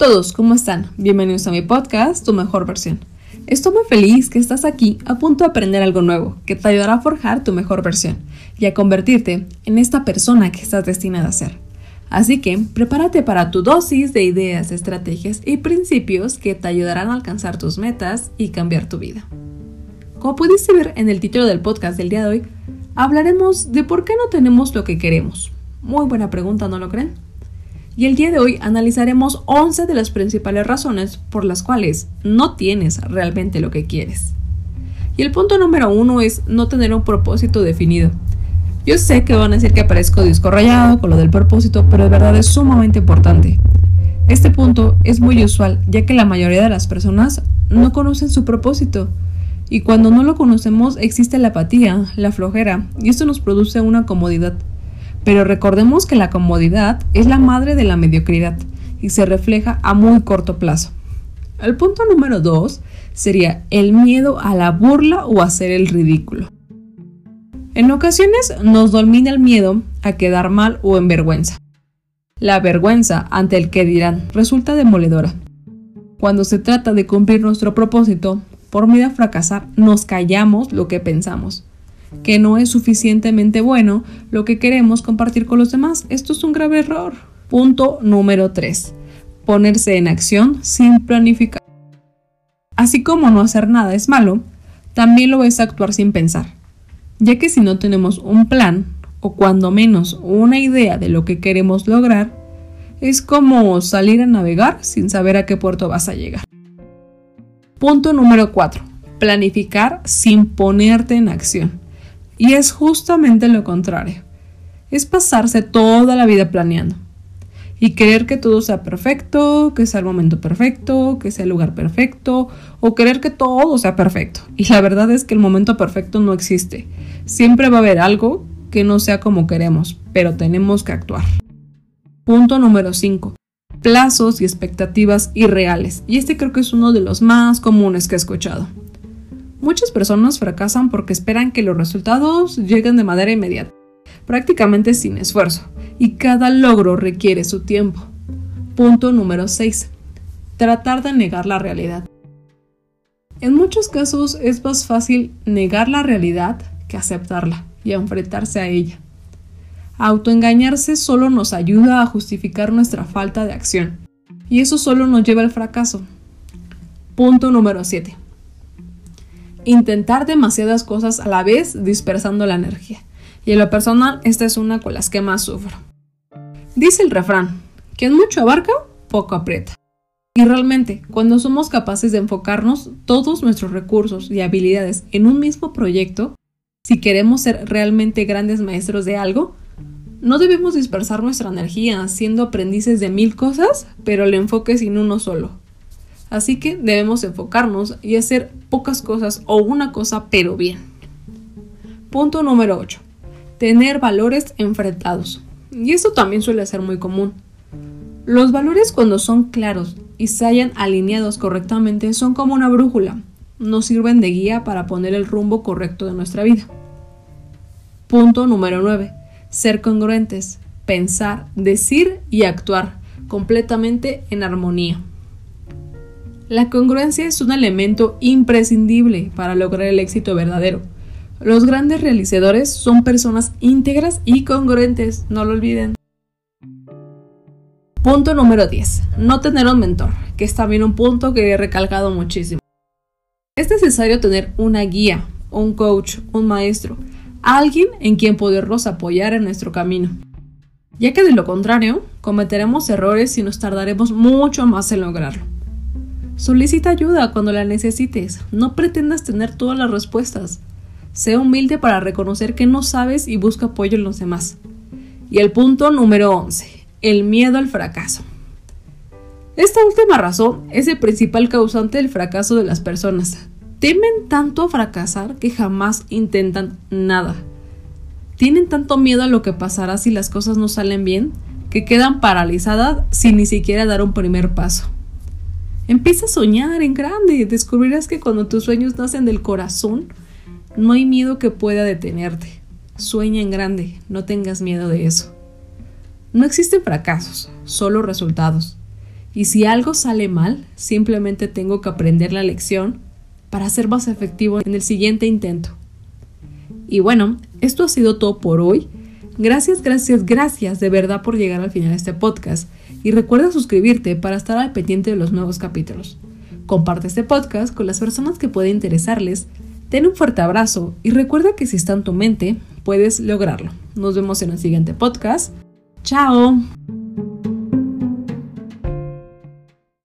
todos, ¿cómo están? Bienvenidos a mi podcast, Tu Mejor Versión. Estoy muy feliz que estás aquí a punto de aprender algo nuevo que te ayudará a forjar tu mejor versión y a convertirte en esta persona que estás destinada a ser. Así que prepárate para tu dosis de ideas, estrategias y principios que te ayudarán a alcanzar tus metas y cambiar tu vida. Como pudiste ver en el título del podcast del día de hoy, hablaremos de por qué no tenemos lo que queremos. Muy buena pregunta, ¿no lo creen? Y el día de hoy analizaremos 11 de las principales razones por las cuales no tienes realmente lo que quieres. Y el punto número uno es no tener un propósito definido. Yo sé que van a decir que aparezco disco rayado con lo del propósito, pero de verdad es sumamente importante. Este punto es muy usual, ya que la mayoría de las personas no conocen su propósito. Y cuando no lo conocemos existe la apatía, la flojera, y esto nos produce una comodidad. Pero recordemos que la comodidad es la madre de la mediocridad y se refleja a muy corto plazo. El punto número dos sería el miedo a la burla o a hacer el ridículo. En ocasiones nos domina el miedo a quedar mal o en vergüenza. La vergüenza ante el que dirán resulta demoledora. Cuando se trata de cumplir nuestro propósito, por miedo a fracasar, nos callamos lo que pensamos que no es suficientemente bueno lo que queremos compartir con los demás. Esto es un grave error. Punto número 3. Ponerse en acción sin planificar. Así como no hacer nada es malo, también lo es actuar sin pensar, ya que si no tenemos un plan o cuando menos una idea de lo que queremos lograr, es como salir a navegar sin saber a qué puerto vas a llegar. Punto número 4. Planificar sin ponerte en acción. Y es justamente lo contrario. Es pasarse toda la vida planeando. Y querer que todo sea perfecto, que sea el momento perfecto, que sea el lugar perfecto, o querer que todo sea perfecto. Y la verdad es que el momento perfecto no existe. Siempre va a haber algo que no sea como queremos, pero tenemos que actuar. Punto número 5. Plazos y expectativas irreales. Y este creo que es uno de los más comunes que he escuchado. Muchas personas fracasan porque esperan que los resultados lleguen de manera inmediata, prácticamente sin esfuerzo, y cada logro requiere su tiempo. Punto número 6. Tratar de negar la realidad. En muchos casos es más fácil negar la realidad que aceptarla y enfrentarse a ella. Autoengañarse solo nos ayuda a justificar nuestra falta de acción, y eso solo nos lleva al fracaso. Punto número 7 intentar demasiadas cosas a la vez dispersando la energía. Y en lo personal, esta es una con las que más sufro. Dice el refrán, quien mucho abarca, poco aprieta. Y realmente, cuando somos capaces de enfocarnos todos nuestros recursos y habilidades en un mismo proyecto, si queremos ser realmente grandes maestros de algo, no debemos dispersar nuestra energía siendo aprendices de mil cosas, pero el enfoque sin uno solo. Así que debemos enfocarnos y hacer pocas cosas o una cosa pero bien. Punto número 8. Tener valores enfrentados. Y esto también suele ser muy común. Los valores cuando son claros y se hayan alineados correctamente son como una brújula. Nos sirven de guía para poner el rumbo correcto de nuestra vida. Punto número 9. Ser congruentes. Pensar, decir y actuar completamente en armonía. La congruencia es un elemento imprescindible para lograr el éxito verdadero. Los grandes realizadores son personas íntegras y congruentes, no lo olviden. Punto número 10. No tener un mentor, que es también un punto que he recalcado muchísimo. Es necesario tener una guía, un coach, un maestro, alguien en quien podernos apoyar en nuestro camino. Ya que de lo contrario, cometeremos errores y nos tardaremos mucho más en lograrlo. Solicita ayuda cuando la necesites. No pretendas tener todas las respuestas. Sea humilde para reconocer que no sabes y busca apoyo en los demás. Y el punto número 11. El miedo al fracaso. Esta última razón es el principal causante del fracaso de las personas. Temen tanto a fracasar que jamás intentan nada. Tienen tanto miedo a lo que pasará si las cosas no salen bien que quedan paralizadas sin ni siquiera dar un primer paso. Empieza a soñar en grande. Descubrirás que cuando tus sueños nacen del corazón, no hay miedo que pueda detenerte. Sueña en grande, no tengas miedo de eso. No existen fracasos, solo resultados. Y si algo sale mal, simplemente tengo que aprender la lección para ser más efectivo en el siguiente intento. Y bueno, esto ha sido todo por hoy. Gracias, gracias, gracias de verdad por llegar al final de este podcast. Y recuerda suscribirte para estar al pendiente de los nuevos capítulos. Comparte este podcast con las personas que puede interesarles. Ten un fuerte abrazo y recuerda que si está en tu mente, puedes lograrlo. Nos vemos en el siguiente podcast. Chao.